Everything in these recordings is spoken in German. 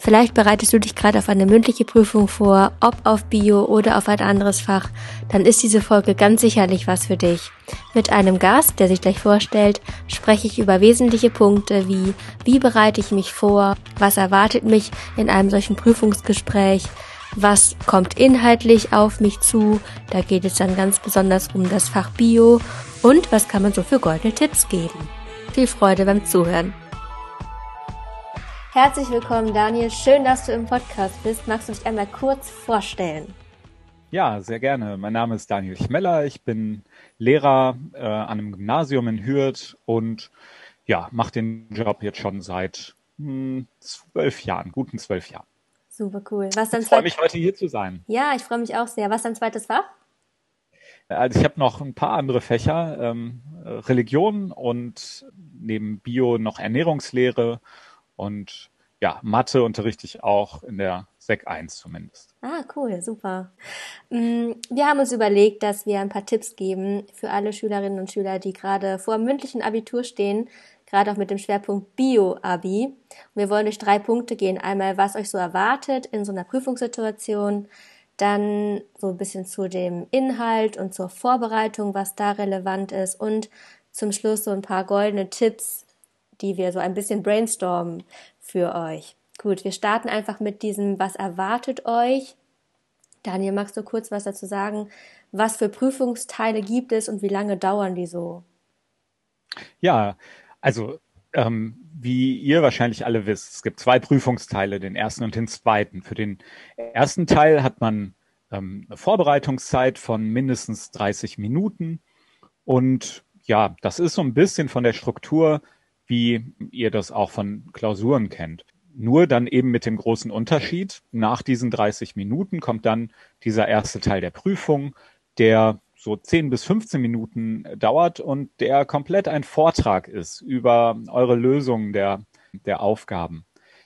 Vielleicht bereitest du dich gerade auf eine mündliche Prüfung vor, ob auf Bio oder auf ein anderes Fach, dann ist diese Folge ganz sicherlich was für dich. Mit einem Gast, der sich gleich vorstellt, spreche ich über wesentliche Punkte wie, wie bereite ich mich vor, was erwartet mich in einem solchen Prüfungsgespräch, was kommt inhaltlich auf mich zu, da geht es dann ganz besonders um das Fach Bio und was kann man so für goldene Tipps geben. Viel Freude beim Zuhören. Herzlich willkommen, Daniel. Schön, dass du im Podcast bist. Magst du dich einmal kurz vorstellen? Ja, sehr gerne. Mein Name ist Daniel Schmeller. Ich bin Lehrer äh, an einem Gymnasium in Hürth und ja, mache den Job jetzt schon seit hm, zwölf Jahren, guten zwölf Jahren. Super cool. Was ich freue mich heute hier zu sein. Ja, ich freue mich auch sehr. Was dein zweites Fach? Also ich habe noch ein paar andere Fächer, ähm, Religion und neben Bio noch Ernährungslehre und ja, Mathe unterrichte ich auch in der Sek 1 zumindest. Ah, cool, super. Mm, wir haben uns überlegt, dass wir ein paar Tipps geben für alle Schülerinnen und Schüler, die gerade vor dem mündlichen Abitur stehen, gerade auch mit dem Schwerpunkt Bio-Abi. Wir wollen durch drei Punkte gehen. Einmal, was euch so erwartet in so einer Prüfungssituation, dann so ein bisschen zu dem Inhalt und zur Vorbereitung, was da relevant ist und zum Schluss so ein paar goldene Tipps, die wir so ein bisschen brainstormen für euch. Gut, wir starten einfach mit diesem, was erwartet euch? Daniel, magst du kurz was dazu sagen? Was für Prüfungsteile gibt es und wie lange dauern die so? Ja, also ähm, wie ihr wahrscheinlich alle wisst, es gibt zwei Prüfungsteile, den ersten und den zweiten. Für den ersten Teil hat man ähm, eine Vorbereitungszeit von mindestens 30 Minuten und ja, das ist so ein bisschen von der Struktur wie ihr das auch von Klausuren kennt. Nur dann eben mit dem großen Unterschied, nach diesen 30 Minuten kommt dann dieser erste Teil der Prüfung, der so 10 bis 15 Minuten dauert und der komplett ein Vortrag ist über eure Lösungen der, der Aufgaben.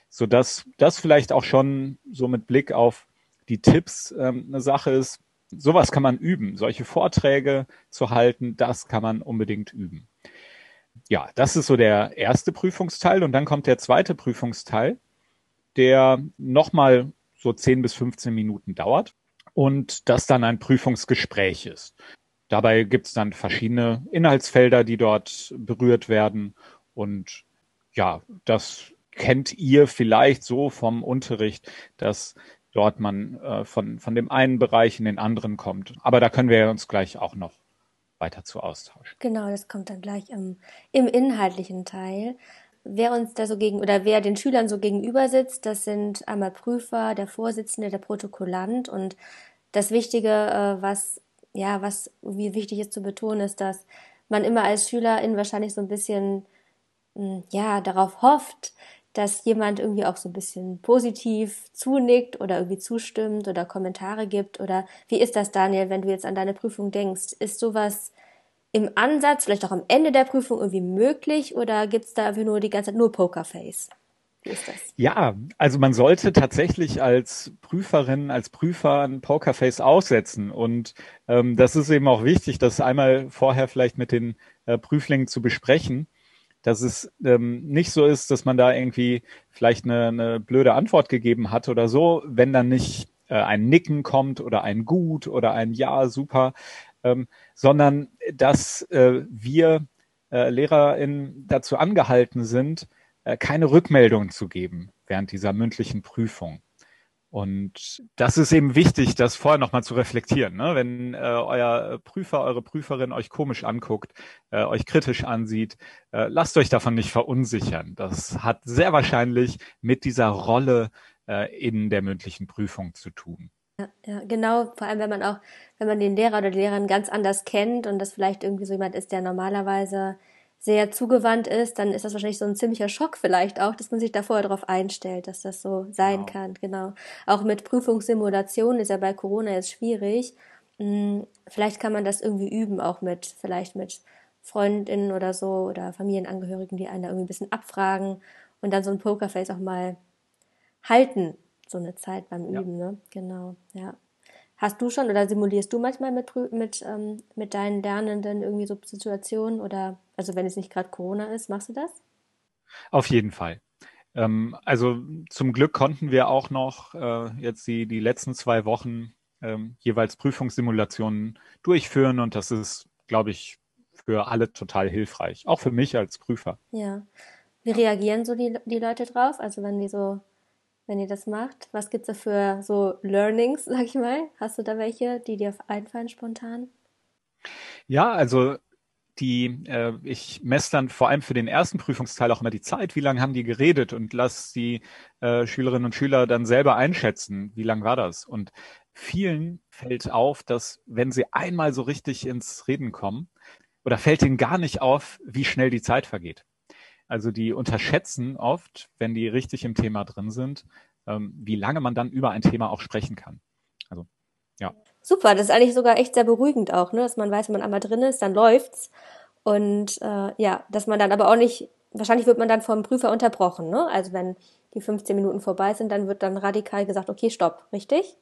Sodass das vielleicht auch schon so mit Blick auf die Tipps ähm, eine Sache ist. Sowas kann man üben. Solche Vorträge zu halten, das kann man unbedingt üben ja, das ist so der erste Prüfungsteil und dann kommt der zweite Prüfungsteil, der nochmal so 10 bis 15 Minuten dauert und das dann ein Prüfungsgespräch ist. Dabei gibt es dann verschiedene Inhaltsfelder, die dort berührt werden und ja, das kennt ihr vielleicht so vom Unterricht, dass dort man äh, von, von dem einen Bereich in den anderen kommt. Aber da können wir uns gleich auch noch weiter zu austauschen. Genau, das kommt dann gleich im, im inhaltlichen Teil. Wer uns da so gegen oder wer den Schülern so gegenüber sitzt, das sind einmal Prüfer, der Vorsitzende, der Protokollant und das Wichtige, äh, was ja, was wie wichtig ist zu betonen, ist, dass man immer als Schülerin wahrscheinlich so ein bisschen hm, ja darauf hofft, dass jemand irgendwie auch so ein bisschen positiv zunickt oder irgendwie zustimmt oder Kommentare gibt? Oder wie ist das, Daniel, wenn du jetzt an deine Prüfung denkst? Ist sowas im Ansatz, vielleicht auch am Ende der Prüfung irgendwie möglich oder gibt's da einfach nur die ganze Zeit nur Pokerface? Ja, also man sollte tatsächlich als Prüferin, als Prüfer ein Pokerface aussetzen. Und ähm, das ist eben auch wichtig, das einmal vorher vielleicht mit den äh, Prüflingen zu besprechen dass es ähm, nicht so ist, dass man da irgendwie vielleicht eine, eine blöde Antwort gegeben hat oder so, wenn dann nicht äh, ein Nicken kommt oder ein Gut oder ein Ja, super, ähm, sondern dass äh, wir äh, LehrerInnen dazu angehalten sind, äh, keine Rückmeldung zu geben während dieser mündlichen Prüfung. Und das ist eben wichtig, das vorher nochmal zu reflektieren. Ne? Wenn äh, euer Prüfer, eure Prüferin euch komisch anguckt, äh, euch kritisch ansieht, äh, lasst euch davon nicht verunsichern. Das hat sehr wahrscheinlich mit dieser Rolle äh, in der mündlichen Prüfung zu tun. Ja, ja, genau. Vor allem, wenn man auch, wenn man den Lehrer oder die Lehrerin ganz anders kennt und das vielleicht irgendwie so jemand ist, der normalerweise sehr zugewandt ist, dann ist das wahrscheinlich so ein ziemlicher Schock vielleicht auch, dass man sich da vorher darauf einstellt, dass das so sein genau. kann. Genau. Auch mit Prüfungssimulation ist ja bei Corona jetzt schwierig. Hm, vielleicht kann man das irgendwie üben, auch mit, vielleicht mit Freundinnen oder so oder Familienangehörigen, die einen da irgendwie ein bisschen abfragen und dann so ein Pokerface auch mal halten, so eine Zeit beim Üben, ja. ne? Genau, ja. Hast du schon oder simulierst du manchmal mit, mit, ähm, mit deinen Lernenden irgendwie so Situationen oder, also wenn es nicht gerade Corona ist, machst du das? Auf jeden Fall. Ähm, also zum Glück konnten wir auch noch äh, jetzt die, die letzten zwei Wochen ähm, jeweils Prüfungssimulationen durchführen und das ist, glaube ich, für alle total hilfreich, auch für mich als Prüfer. Ja. Wie reagieren so die, die Leute drauf? Also wenn die so, wenn ihr das macht, was gibt's da für so Learnings, sag ich mal? Hast du da welche, die dir einfallen spontan? Ja, also die, äh, ich messe dann vor allem für den ersten Prüfungsteil auch immer die Zeit, wie lange haben die geredet und lass die äh, Schülerinnen und Schüler dann selber einschätzen, wie lang war das. Und vielen fällt auf, dass wenn sie einmal so richtig ins Reden kommen, oder fällt ihnen gar nicht auf, wie schnell die Zeit vergeht. Also die unterschätzen oft, wenn die richtig im Thema drin sind, ähm, wie lange man dann über ein Thema auch sprechen kann. Also ja. Super, das ist eigentlich sogar echt sehr beruhigend auch, ne? dass man weiß, wenn man einmal drin ist, dann läuft's. Und äh, ja, dass man dann aber auch nicht, wahrscheinlich wird man dann vom Prüfer unterbrochen. Ne? Also wenn die 15 Minuten vorbei sind, dann wird dann radikal gesagt, okay, stopp, richtig?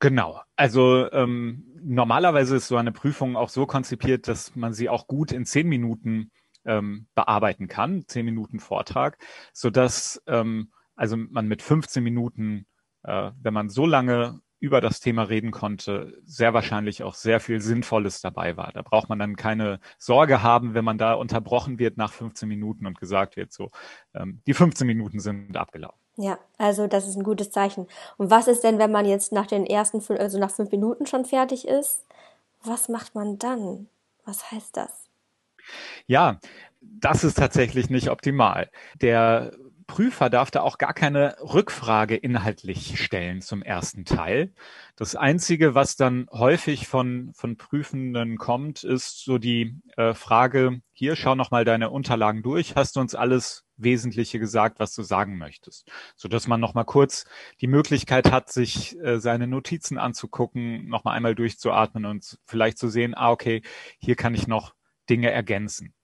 Genau. Also ähm, normalerweise ist so eine Prüfung auch so konzipiert, dass man sie auch gut in zehn Minuten ähm, bearbeiten kann, zehn Minuten Vortrag, so dass ähm, also man mit 15 Minuten, äh, wenn man so lange über das Thema reden konnte, sehr wahrscheinlich auch sehr viel Sinnvolles dabei war. Da braucht man dann keine Sorge haben, wenn man da unterbrochen wird nach 15 Minuten und gesagt wird, so, ähm, die 15 Minuten sind abgelaufen. Ja, also das ist ein gutes Zeichen. Und was ist denn, wenn man jetzt nach den ersten, also nach fünf Minuten schon fertig ist? Was macht man dann? Was heißt das? Ja, das ist tatsächlich nicht optimal. Der Prüfer darf da auch gar keine Rückfrage inhaltlich stellen zum ersten Teil. Das Einzige, was dann häufig von, von Prüfenden kommt, ist so die äh, Frage, hier, schau noch mal deine Unterlagen durch. Hast du uns alles Wesentliche gesagt, was du sagen möchtest? Sodass man noch mal kurz die Möglichkeit hat, sich äh, seine Notizen anzugucken, noch mal einmal durchzuatmen und vielleicht zu sehen, ah, okay, hier kann ich noch Dinge ergänzen.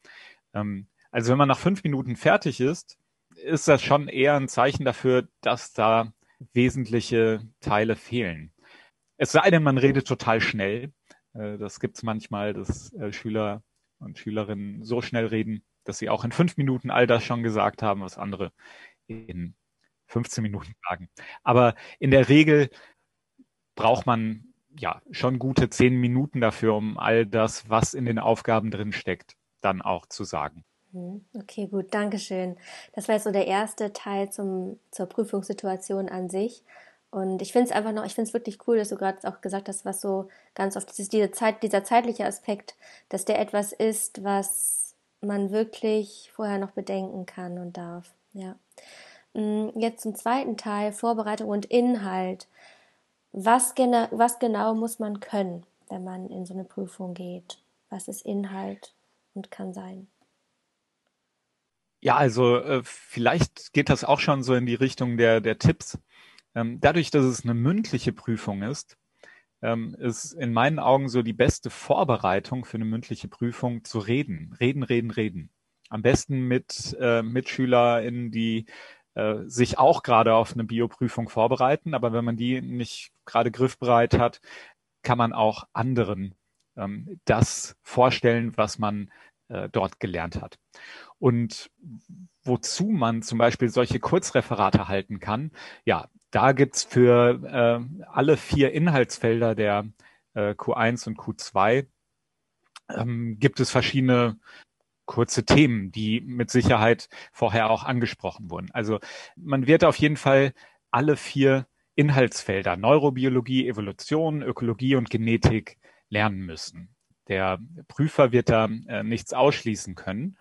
Ähm, also wenn man nach fünf Minuten fertig ist, ist das schon eher ein Zeichen dafür, dass da wesentliche Teile fehlen. Es sei denn, man redet total schnell. Äh, das gibt es manchmal, dass äh, Schüler und Schülerinnen so schnell reden, dass sie auch in fünf Minuten all das schon gesagt haben, was andere in 15 Minuten sagen. Aber in der Regel braucht man ja schon gute zehn Minuten dafür, um all das, was in den Aufgaben drin steckt, dann auch zu sagen. Mhm. Okay, gut, Dankeschön. Das war jetzt so der erste Teil zum, zur Prüfungssituation an sich. Und ich finde es einfach noch, ich finde es wirklich cool, dass du gerade auch gesagt hast, was so ganz oft ist, diese Zeit, dieser zeitliche Aspekt, dass der etwas ist, was man wirklich vorher noch bedenken kann und darf. Ja. Mm, jetzt zum zweiten Teil, Vorbereitung und Inhalt. Was, gena was genau muss man können, wenn man in so eine Prüfung geht? Was ist Inhalt und kann sein? Ja, also äh, vielleicht geht das auch schon so in die Richtung der, der Tipps. Ähm, dadurch, dass es eine mündliche Prüfung ist, ähm, ist in meinen Augen so die beste Vorbereitung für eine mündliche Prüfung zu reden. Reden, reden, reden. Am besten mit äh, MitschülerInnen, die äh, sich auch gerade auf eine Bioprüfung vorbereiten. Aber wenn man die nicht gerade griffbereit hat, kann man auch anderen ähm, das vorstellen, was man äh, dort gelernt hat. Und wozu man zum Beispiel solche Kurzreferate halten kann, ja, da gibt's für äh, alle vier Inhaltsfelder der äh, Q1 und Q2 ähm, gibt es verschiedene kurze Themen, die mit Sicherheit vorher auch angesprochen wurden. Also man wird auf jeden Fall alle vier Inhaltsfelder Neurobiologie, Evolution, Ökologie und Genetik lernen müssen. Der Prüfer wird da äh, nichts ausschließen können.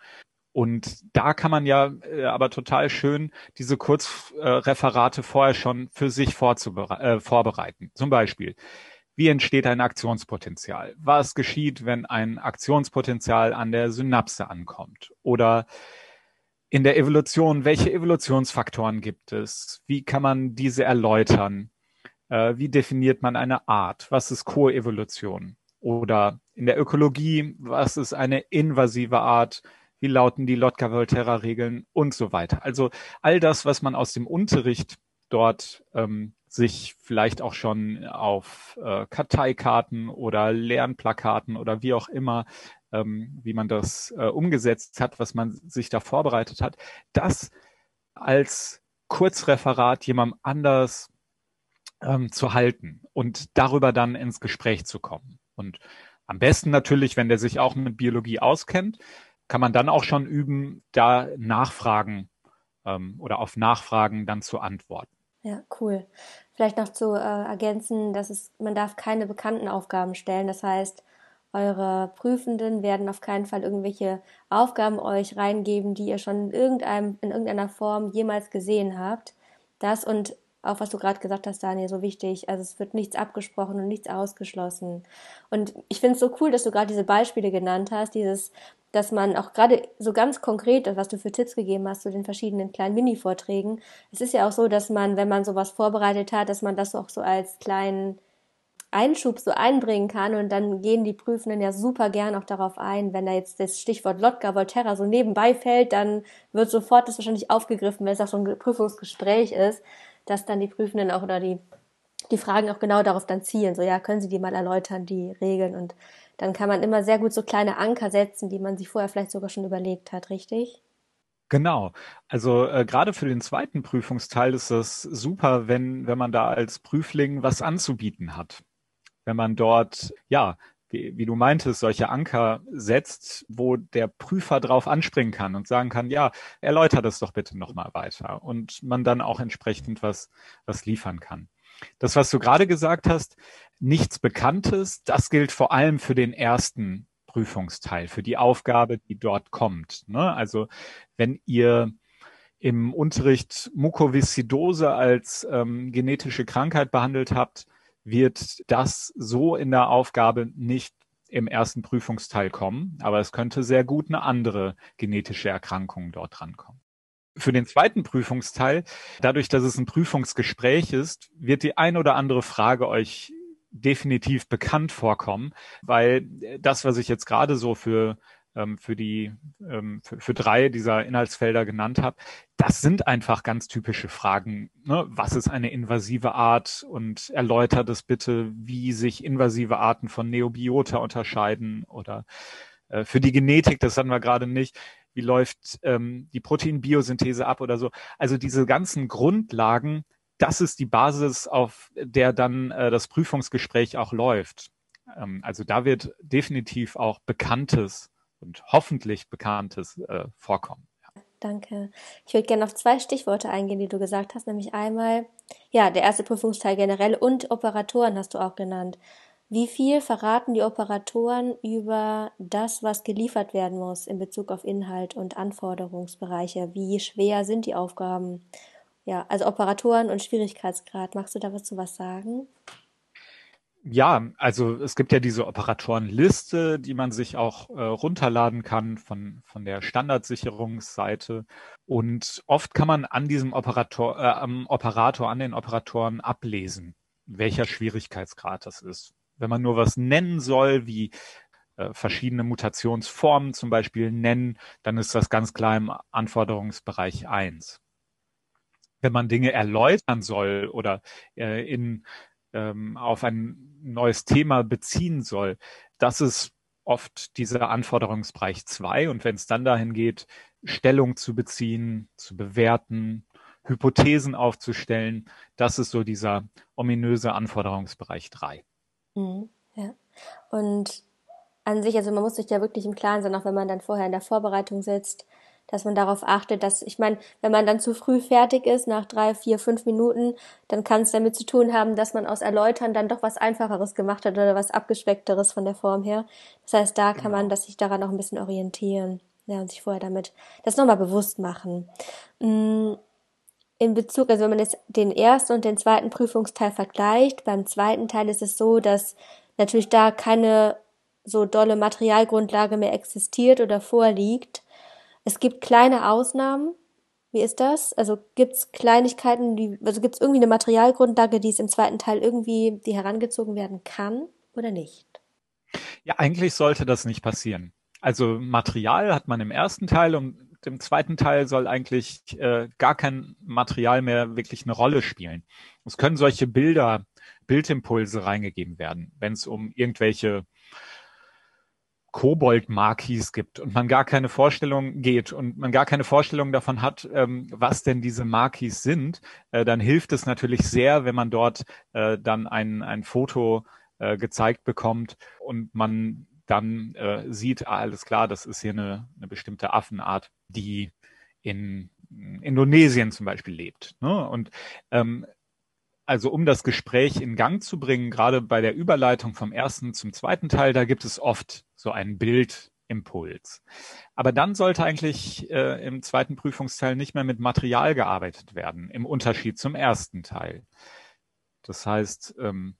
Und da kann man ja äh, aber total schön diese Kurzreferate äh, vorher schon für sich äh, vorbereiten. Zum Beispiel, wie entsteht ein Aktionspotenzial? Was geschieht, wenn ein Aktionspotenzial an der Synapse ankommt? Oder in der Evolution, welche Evolutionsfaktoren gibt es? Wie kann man diese erläutern? Äh, wie definiert man eine Art? Was ist Koevolution? Oder in der Ökologie, was ist eine invasive Art? Wie lauten die Lotka-Volterra-Regeln und so weiter? Also all das, was man aus dem Unterricht dort ähm, sich vielleicht auch schon auf äh, Karteikarten oder Lernplakaten oder wie auch immer, ähm, wie man das äh, umgesetzt hat, was man sich da vorbereitet hat, das als Kurzreferat jemandem anders ähm, zu halten und darüber dann ins Gespräch zu kommen. Und am besten natürlich, wenn der sich auch mit Biologie auskennt, kann man dann auch schon üben, da Nachfragen ähm, oder auf Nachfragen dann zu antworten. Ja, cool. Vielleicht noch zu äh, ergänzen, dass es, man darf keine bekannten Aufgaben stellen. Das heißt, eure Prüfenden werden auf keinen Fall irgendwelche Aufgaben euch reingeben, die ihr schon in, irgendeinem, in irgendeiner Form jemals gesehen habt. Das und auch was du gerade gesagt hast, Daniel, so wichtig. Also es wird nichts abgesprochen und nichts ausgeschlossen. Und ich finde es so cool, dass du gerade diese Beispiele genannt hast, dieses, dass man auch gerade so ganz konkret, was du für Tipps gegeben hast zu den verschiedenen kleinen Mini-Vorträgen. Es ist ja auch so, dass man, wenn man sowas vorbereitet hat, dass man das auch so als kleinen Einschub so einbringen kann und dann gehen die Prüfenden ja super gern auch darauf ein. Wenn da jetzt das Stichwort Lotka Volterra so nebenbei fällt, dann wird sofort das wahrscheinlich aufgegriffen, wenn es auch so ein Prüfungsgespräch ist, dass dann die Prüfenden auch oder die, die Fragen auch genau darauf dann zielen. So, ja, können Sie die mal erläutern, die Regeln? Und dann kann man immer sehr gut so kleine Anker setzen, die man sich vorher vielleicht sogar schon überlegt hat, richtig? Genau. Also äh, gerade für den zweiten Prüfungsteil ist es super, wenn, wenn man da als Prüfling was anzubieten hat wenn man dort, ja, wie, wie du meintest, solche Anker setzt, wo der Prüfer drauf anspringen kann und sagen kann, ja, erläuter das doch bitte nochmal weiter und man dann auch entsprechend was, was liefern kann. Das, was du gerade gesagt hast, nichts Bekanntes, das gilt vor allem für den ersten Prüfungsteil, für die Aufgabe, die dort kommt. Ne? Also wenn ihr im Unterricht Mukoviszidose als ähm, genetische Krankheit behandelt habt, wird das so in der Aufgabe nicht im ersten Prüfungsteil kommen, aber es könnte sehr gut eine andere genetische Erkrankung dort rankommen. Für den zweiten Prüfungsteil, dadurch, dass es ein Prüfungsgespräch ist, wird die ein oder andere Frage euch definitiv bekannt vorkommen, weil das, was ich jetzt gerade so für für die ähm, für, für drei dieser Inhaltsfelder genannt habe, das sind einfach ganz typische Fragen. Ne? Was ist eine invasive Art? Und erläutert es bitte, wie sich invasive Arten von Neobiota unterscheiden oder äh, für die Genetik, das hatten wir gerade nicht, wie läuft ähm, die Proteinbiosynthese ab oder so. Also diese ganzen Grundlagen, das ist die Basis, auf der dann äh, das Prüfungsgespräch auch läuft. Ähm, also da wird definitiv auch Bekanntes und hoffentlich Bekanntes äh, vorkommen. Danke. Ich würde gerne auf zwei Stichworte eingehen, die du gesagt hast, nämlich einmal, ja, der erste Prüfungsteil generell und Operatoren hast du auch genannt. Wie viel verraten die Operatoren über das, was geliefert werden muss in Bezug auf Inhalt und Anforderungsbereiche? Wie schwer sind die Aufgaben? Ja, also Operatoren und Schwierigkeitsgrad. Magst du da was zu was sagen? Ja, also es gibt ja diese Operatorenliste, die man sich auch äh, runterladen kann von, von der Standardsicherungsseite. Und oft kann man an diesem Operator, äh, am Operator, an den Operatoren ablesen, welcher Schwierigkeitsgrad das ist. Wenn man nur was nennen soll, wie äh, verschiedene Mutationsformen zum Beispiel nennen, dann ist das ganz klar im Anforderungsbereich eins. Wenn man Dinge erläutern soll oder äh, in ähm, auf ein neues Thema beziehen soll, das ist oft dieser Anforderungsbereich zwei. Und wenn es dann dahin geht, Stellung zu beziehen, zu bewerten, Hypothesen aufzustellen, das ist so dieser ominöse Anforderungsbereich drei. Mhm, ja. Und an sich, also man muss sich ja wirklich im Klaren sein, auch wenn man dann vorher in der Vorbereitung sitzt, dass man darauf achtet, dass, ich meine, wenn man dann zu früh fertig ist, nach drei, vier, fünf Minuten, dann kann es damit zu tun haben, dass man aus Erläutern dann doch was Einfacheres gemacht hat oder was abgespeckteres von der Form her. Das heißt, da kann man genau. das sich daran auch ein bisschen orientieren. Ja, und sich vorher damit das nochmal bewusst machen. Mm, in Bezug, also wenn man jetzt den ersten und den zweiten Prüfungsteil vergleicht, beim zweiten Teil ist es so, dass natürlich da keine so dolle Materialgrundlage mehr existiert oder vorliegt. Es gibt kleine Ausnahmen. Wie ist das? Also gibt es Kleinigkeiten, die, also gibt es irgendwie eine Materialgrundlage, die es im zweiten Teil irgendwie, die herangezogen werden kann oder nicht? Ja, eigentlich sollte das nicht passieren. Also Material hat man im ersten Teil und im zweiten Teil soll eigentlich äh, gar kein Material mehr wirklich eine Rolle spielen. Es können solche Bilder, Bildimpulse reingegeben werden, wenn es um irgendwelche Kobold-Markis gibt und man gar keine Vorstellung geht und man gar keine Vorstellung davon hat, ähm, was denn diese Markis sind, äh, dann hilft es natürlich sehr, wenn man dort äh, dann ein, ein Foto äh, gezeigt bekommt und man dann äh, sieht, ah, alles klar, das ist hier eine, eine bestimmte Affenart, die in Indonesien zum Beispiel lebt. Ne? Und ähm, also um das Gespräch in Gang zu bringen, gerade bei der Überleitung vom ersten zum zweiten Teil, da gibt es oft so einen Bildimpuls. Aber dann sollte eigentlich äh, im zweiten Prüfungsteil nicht mehr mit Material gearbeitet werden, im Unterschied zum ersten Teil. Das heißt, ähm,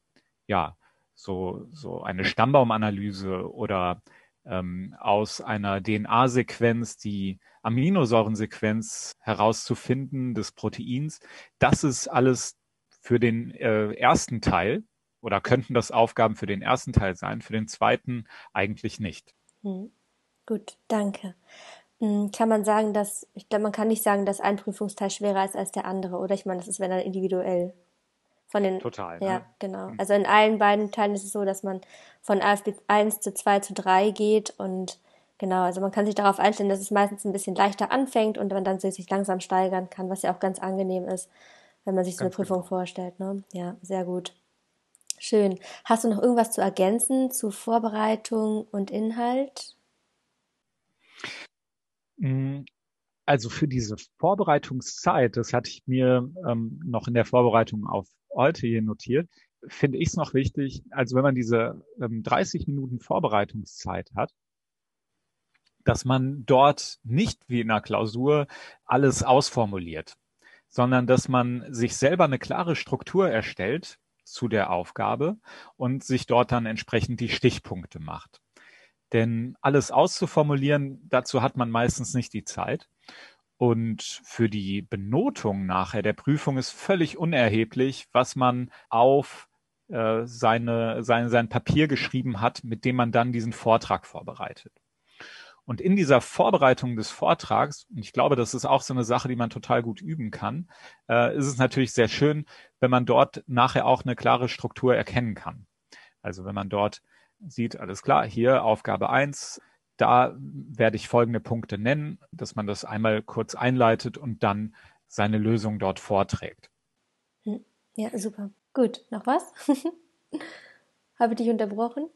ja, so, so eine Stammbaumanalyse oder ähm, aus einer DNA-Sequenz die Aminosäurensequenz herauszufinden des Proteins, das ist alles für den äh, ersten Teil oder könnten das Aufgaben für den ersten Teil sein, für den zweiten eigentlich nicht. Hm. Gut, danke. Hm, kann man sagen, dass, ich glaube, man kann nicht sagen, dass ein Prüfungsteil schwerer ist als der andere, oder? Ich meine, das ist wenn dann individuell. Von den, Total. Ja, ne? genau. Also in allen beiden Teilen ist es so, dass man von AFB 1 zu 2 zu 3 geht und genau, also man kann sich darauf einstellen, dass es meistens ein bisschen leichter anfängt und man dann sich langsam steigern kann, was ja auch ganz angenehm ist wenn man sich so eine Prüfung genau. vorstellt. Ne? Ja, sehr gut. Schön. Hast du noch irgendwas zu ergänzen zu Vorbereitung und Inhalt? Mm, also für diese Vorbereitungszeit, das hatte ich mir ähm, noch in der Vorbereitung auf heute hier notiert, finde ich es noch wichtig, also wenn man diese ähm, 30 Minuten Vorbereitungszeit hat, dass man dort nicht wie in einer Klausur alles ausformuliert sondern dass man sich selber eine klare Struktur erstellt zu der Aufgabe und sich dort dann entsprechend die Stichpunkte macht. Denn alles auszuformulieren, dazu hat man meistens nicht die Zeit. Und für die Benotung nachher der Prüfung ist völlig unerheblich, was man auf äh, seine, seine, sein Papier geschrieben hat, mit dem man dann diesen Vortrag vorbereitet. Und in dieser Vorbereitung des Vortrags, und ich glaube, das ist auch so eine Sache, die man total gut üben kann, äh, ist es natürlich sehr schön, wenn man dort nachher auch eine klare Struktur erkennen kann. Also wenn man dort sieht, alles klar, hier Aufgabe eins, da werde ich folgende Punkte nennen, dass man das einmal kurz einleitet und dann seine Lösung dort vorträgt. Hm. Ja, super. Gut, noch was? Habe ich dich unterbrochen?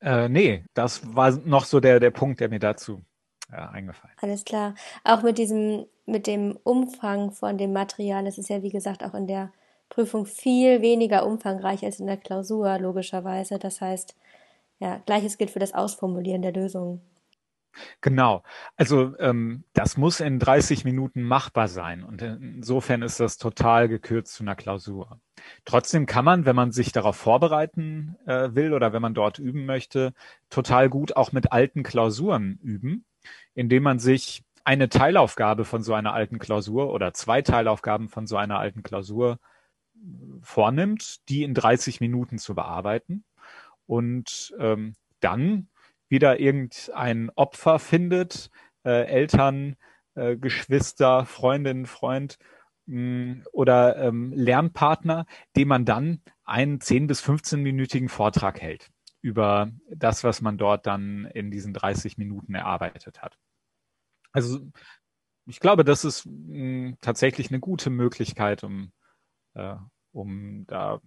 Äh, nee, das war noch so der, der Punkt, der mir dazu äh, eingefallen. Alles klar. Auch mit diesem, mit dem Umfang von dem Material, es ist ja wie gesagt auch in der Prüfung viel weniger umfangreich als in der Klausur, logischerweise. Das heißt, ja, gleiches gilt für das Ausformulieren der Lösungen. Genau. Also ähm, das muss in 30 Minuten machbar sein. Und insofern ist das total gekürzt zu einer Klausur. Trotzdem kann man, wenn man sich darauf vorbereiten äh, will oder wenn man dort üben möchte, total gut auch mit alten Klausuren üben, indem man sich eine Teilaufgabe von so einer alten Klausur oder zwei Teilaufgaben von so einer alten Klausur vornimmt, die in 30 Minuten zu bearbeiten und ähm, dann wieder irgendein Opfer findet, äh, Eltern, äh, Geschwister, Freundin, Freund mh, mm, oder ähm, Lernpartner, dem man dann einen 10 bis 15-minütigen Vortrag hält über das, was man dort dann in diesen 30 Minuten erarbeitet hat. Also ich glaube, das ist mh, mm, tatsächlich eine gute Möglichkeit, um, äh, um da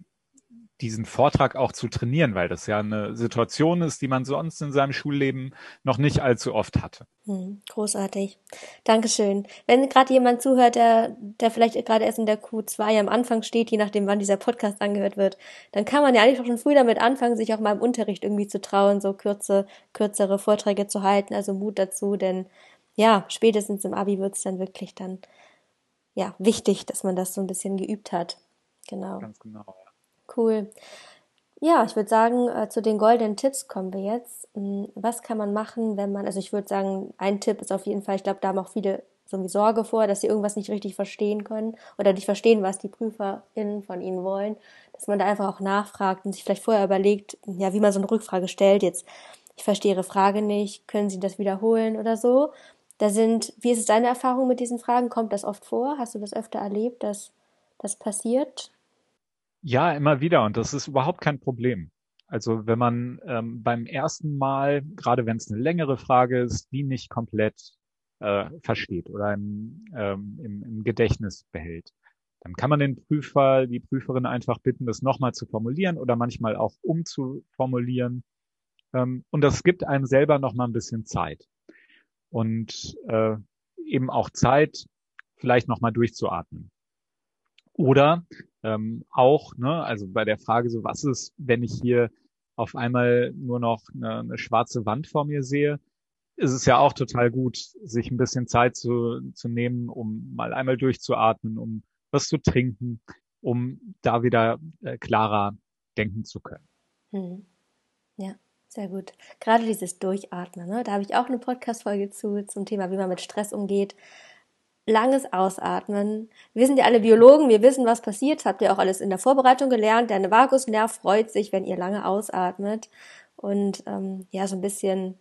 diesen Vortrag auch zu trainieren, weil das ja eine Situation ist, die man sonst in seinem Schulleben noch nicht allzu oft hatte. Hm, großartig. Dankeschön. Wenn gerade jemand zuhört, der, der vielleicht gerade erst in der Q2 am Anfang steht, je nachdem, wann dieser Podcast angehört wird, dann kann man ja eigentlich auch schon früh damit anfangen, sich auch mal im Unterricht irgendwie zu trauen, so kürze, kürzere Vorträge zu halten. Also Mut dazu, denn ja, spätestens im Abi wird es dann wirklich dann ja wichtig, dass man das so ein bisschen geübt hat. Genau. Ganz genau. Cool. Ja, ich würde sagen, äh, zu den goldenen Tipps kommen wir jetzt. Hm, was kann man machen, wenn man, also ich würde sagen, ein Tipp ist auf jeden Fall, ich glaube, da haben auch viele so Sorge vor, dass sie irgendwas nicht richtig verstehen können oder nicht verstehen, was die PrüferInnen von ihnen wollen, dass man da einfach auch nachfragt und sich vielleicht vorher überlegt, ja, wie man so eine Rückfrage stellt. Jetzt, ich verstehe Ihre Frage nicht, können Sie das wiederholen oder so? Da sind, wie ist es deine Erfahrung mit diesen Fragen? Kommt das oft vor? Hast du das öfter erlebt, dass das passiert? Ja, immer wieder. Und das ist überhaupt kein Problem. Also wenn man ähm, beim ersten Mal, gerade wenn es eine längere Frage ist, die nicht komplett äh, versteht oder im, ähm, im, im Gedächtnis behält, dann kann man den Prüfer, die Prüferin einfach bitten, das nochmal zu formulieren oder manchmal auch umzuformulieren. Ähm, und das gibt einem selber nochmal ein bisschen Zeit. Und äh, eben auch Zeit, vielleicht nochmal durchzuatmen. Oder ähm, auch, ne, also bei der Frage so, was ist, wenn ich hier auf einmal nur noch eine, eine schwarze Wand vor mir sehe, ist es ja auch total gut, sich ein bisschen Zeit zu, zu nehmen, um mal einmal durchzuatmen, um was zu trinken, um da wieder äh, klarer denken zu können. Hm. Ja, sehr gut. Gerade dieses Durchatmen, ne? da habe ich auch eine Podcast-Folge zu zum Thema, wie man mit Stress umgeht langes Ausatmen. Wir sind ja alle Biologen, wir wissen, was passiert. habt ihr auch alles in der Vorbereitung gelernt. Der Vagusnerv freut sich, wenn ihr lange ausatmet. Und ähm, ja, so ein bisschen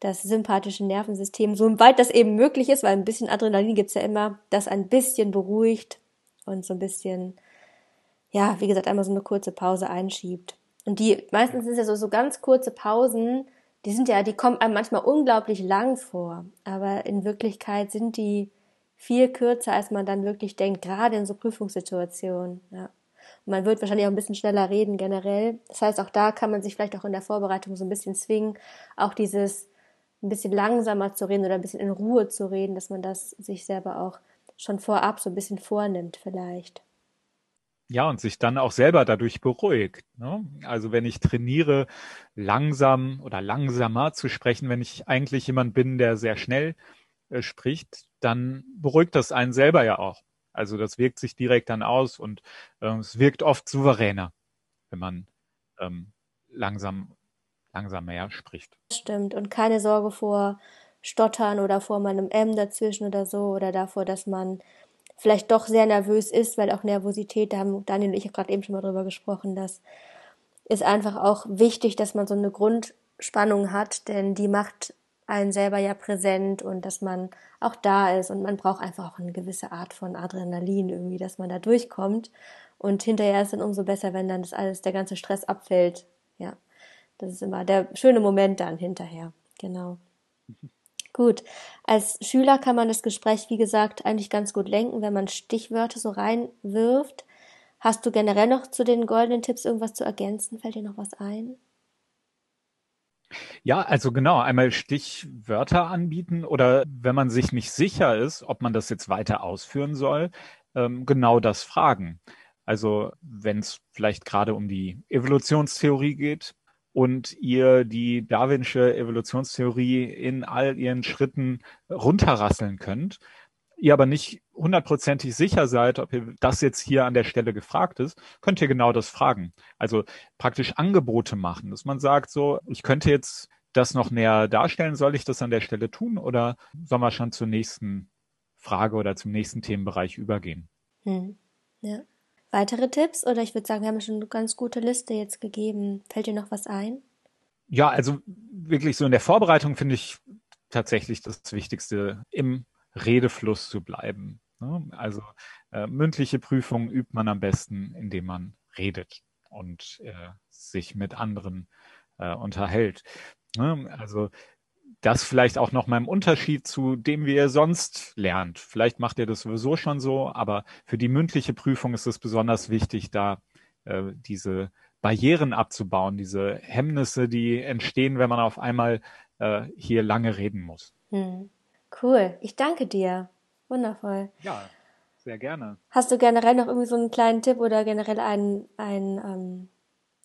das sympathische Nervensystem, so weit das eben möglich ist, weil ein bisschen Adrenalin gibt's ja immer, das ein bisschen beruhigt und so ein bisschen, ja, wie gesagt, einmal so eine kurze Pause einschiebt. Und die, meistens sind ja so, so ganz kurze Pausen, die sind ja, die kommen einem manchmal unglaublich lang vor. Aber in Wirklichkeit sind die viel kürzer, als man dann wirklich denkt, gerade in so Prüfungssituationen. Ja. Und man wird wahrscheinlich auch ein bisschen schneller reden generell. Das heißt, auch da kann man sich vielleicht auch in der Vorbereitung so ein bisschen zwingen, auch dieses ein bisschen langsamer zu reden oder ein bisschen in Ruhe zu reden, dass man das sich selber auch schon vorab so ein bisschen vornimmt vielleicht. Ja, und sich dann auch selber dadurch beruhigt. Ne? Also wenn ich trainiere, langsam oder langsamer zu sprechen, wenn ich eigentlich jemand bin, der sehr schnell äh, spricht, dann beruhigt das einen selber ja auch. Also das wirkt sich direkt dann aus und äh, es wirkt oft souveräner, wenn man ähm, langsam, langsam mehr spricht. Stimmt. Und keine Sorge vor Stottern oder vor meinem M dazwischen oder so oder davor, dass man vielleicht doch sehr nervös ist, weil auch Nervosität, da haben Daniel und ich gerade eben schon mal drüber gesprochen, das ist einfach auch wichtig, dass man so eine Grundspannung hat, denn die macht einen selber ja präsent und dass man auch da ist und man braucht einfach auch eine gewisse Art von Adrenalin irgendwie, dass man da durchkommt und hinterher ist dann umso besser, wenn dann das alles, der ganze Stress abfällt. Ja, das ist immer der schöne Moment dann hinterher. Genau. Gut. Als Schüler kann man das Gespräch, wie gesagt, eigentlich ganz gut lenken, wenn man Stichwörter so reinwirft. Hast du generell noch zu den goldenen Tipps irgendwas zu ergänzen? Fällt dir noch was ein? Ja, also genau, einmal Stichwörter anbieten oder wenn man sich nicht sicher ist, ob man das jetzt weiter ausführen soll, ähm, genau das fragen. Also wenn es vielleicht gerade um die Evolutionstheorie geht und ihr die Darwinsche Evolutionstheorie in all ihren Schritten runterrasseln könnt, ihr aber nicht hundertprozentig sicher seid, ob ihr das jetzt hier an der Stelle gefragt ist, könnt ihr genau das fragen. Also praktisch Angebote machen, dass man sagt, so, ich könnte jetzt das noch näher darstellen, soll ich das an der Stelle tun oder sollen wir schon zur nächsten Frage oder zum nächsten Themenbereich übergehen? Hm. Ja. Weitere Tipps oder ich würde sagen, wir haben schon eine ganz gute Liste jetzt gegeben. Fällt dir noch was ein? Ja, also wirklich so in der Vorbereitung finde ich tatsächlich das Wichtigste im Redefluss zu bleiben. Ne? Also äh, mündliche Prüfungen übt man am besten, indem man redet und äh, sich mit anderen äh, unterhält. Ne? Also das vielleicht auch noch mal im Unterschied zu dem, wie ihr sonst lernt. Vielleicht macht ihr das sowieso schon so, aber für die mündliche Prüfung ist es besonders wichtig, da äh, diese Barrieren abzubauen, diese Hemmnisse, die entstehen, wenn man auf einmal äh, hier lange reden muss. Hm. Cool. Ich danke dir. Wundervoll. Ja, sehr gerne. Hast du generell noch irgendwie so einen kleinen Tipp oder generell einen, einen ähm,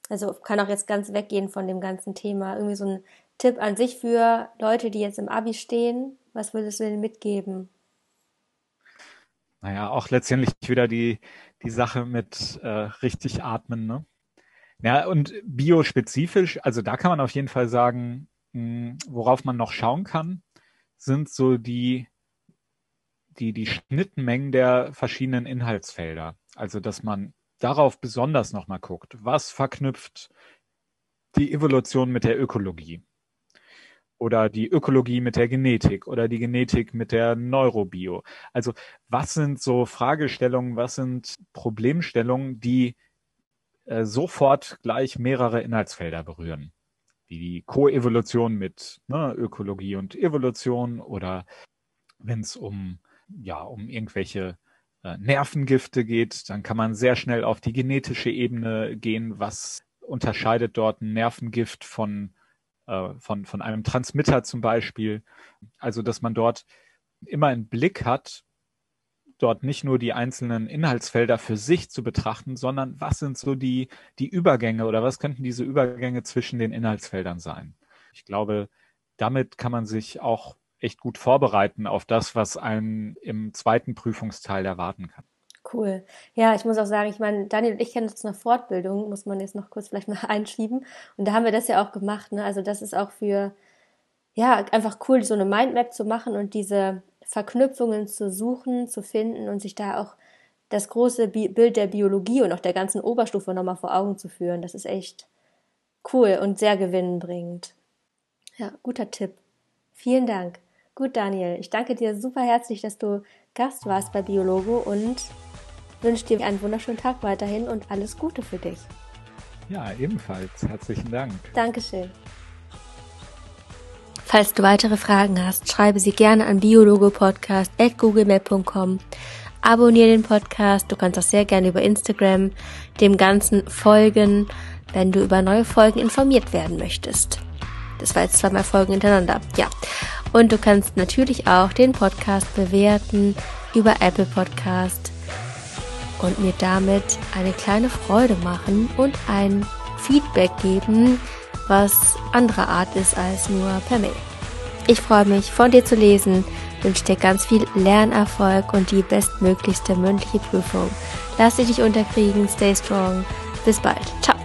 also kann auch jetzt ganz weggehen von dem ganzen Thema, irgendwie so ein Tipp an sich für Leute, die jetzt im Abi stehen? Was würdest du denen mitgeben? Naja, auch letztendlich wieder die, die Sache mit äh, richtig atmen, ne? Ja, und biospezifisch, also da kann man auf jeden Fall sagen, hm, worauf man noch schauen kann, sind so die, die, die Schnittmengen der verschiedenen Inhaltsfelder. Also, dass man darauf besonders nochmal guckt. Was verknüpft die Evolution mit der Ökologie? Oder die Ökologie mit der Genetik oder die Genetik mit der Neurobio. Also was sind so Fragestellungen, was sind Problemstellungen, die äh, sofort gleich mehrere Inhaltsfelder berühren, die Koevolution mit ne, Ökologie und Evolution oder wenn es um ja um irgendwelche äh, Nervengifte geht, dann kann man sehr schnell auf die genetische Ebene gehen. Was unterscheidet dort ein Nervengift von äh, von von einem Transmitter zum Beispiel? Also dass man dort immer einen Blick hat, dort nicht nur die einzelnen Inhaltsfelder für sich zu betrachten, sondern was sind so die, die Übergänge oder was könnten diese Übergänge zwischen den Inhaltsfeldern sein? Ich glaube, damit kann man sich auch echt gut vorbereiten auf das, was einen im zweiten Prüfungsteil erwarten kann. Cool. Ja, ich muss auch sagen, ich meine, Daniel und ich kennen uns eine Fortbildung, muss man jetzt noch kurz vielleicht mal einschieben. Und da haben wir das ja auch gemacht. Ne? Also das ist auch für, ja, einfach cool, so eine Mindmap zu machen und diese Verknüpfungen zu suchen, zu finden und sich da auch das große Bi Bild der Biologie und auch der ganzen Oberstufe nochmal vor Augen zu führen. Das ist echt cool und sehr gewinnbringend. Ja, guter Tipp. Vielen Dank. Gut, Daniel, ich danke dir super herzlich, dass du Gast warst bei Biologo und wünsche dir einen wunderschönen Tag weiterhin und alles Gute für dich. Ja, ebenfalls. Herzlichen Dank. Dankeschön. Falls du weitere Fragen hast, schreibe sie gerne an biologopodcast.googlemail.com. Abonniere den Podcast. Du kannst auch sehr gerne über Instagram dem Ganzen folgen, wenn du über neue Folgen informiert werden möchtest. Das war jetzt zweimal Folgen hintereinander. Ja. Und du kannst natürlich auch den Podcast bewerten über Apple Podcast und mir damit eine kleine Freude machen und ein Feedback geben, was andere Art ist als nur per Mail. Ich freue mich, von dir zu lesen, wünsche dir ganz viel Lernerfolg und die bestmöglichste mündliche Prüfung. Lass dich nicht unterkriegen, stay strong. Bis bald. Ciao.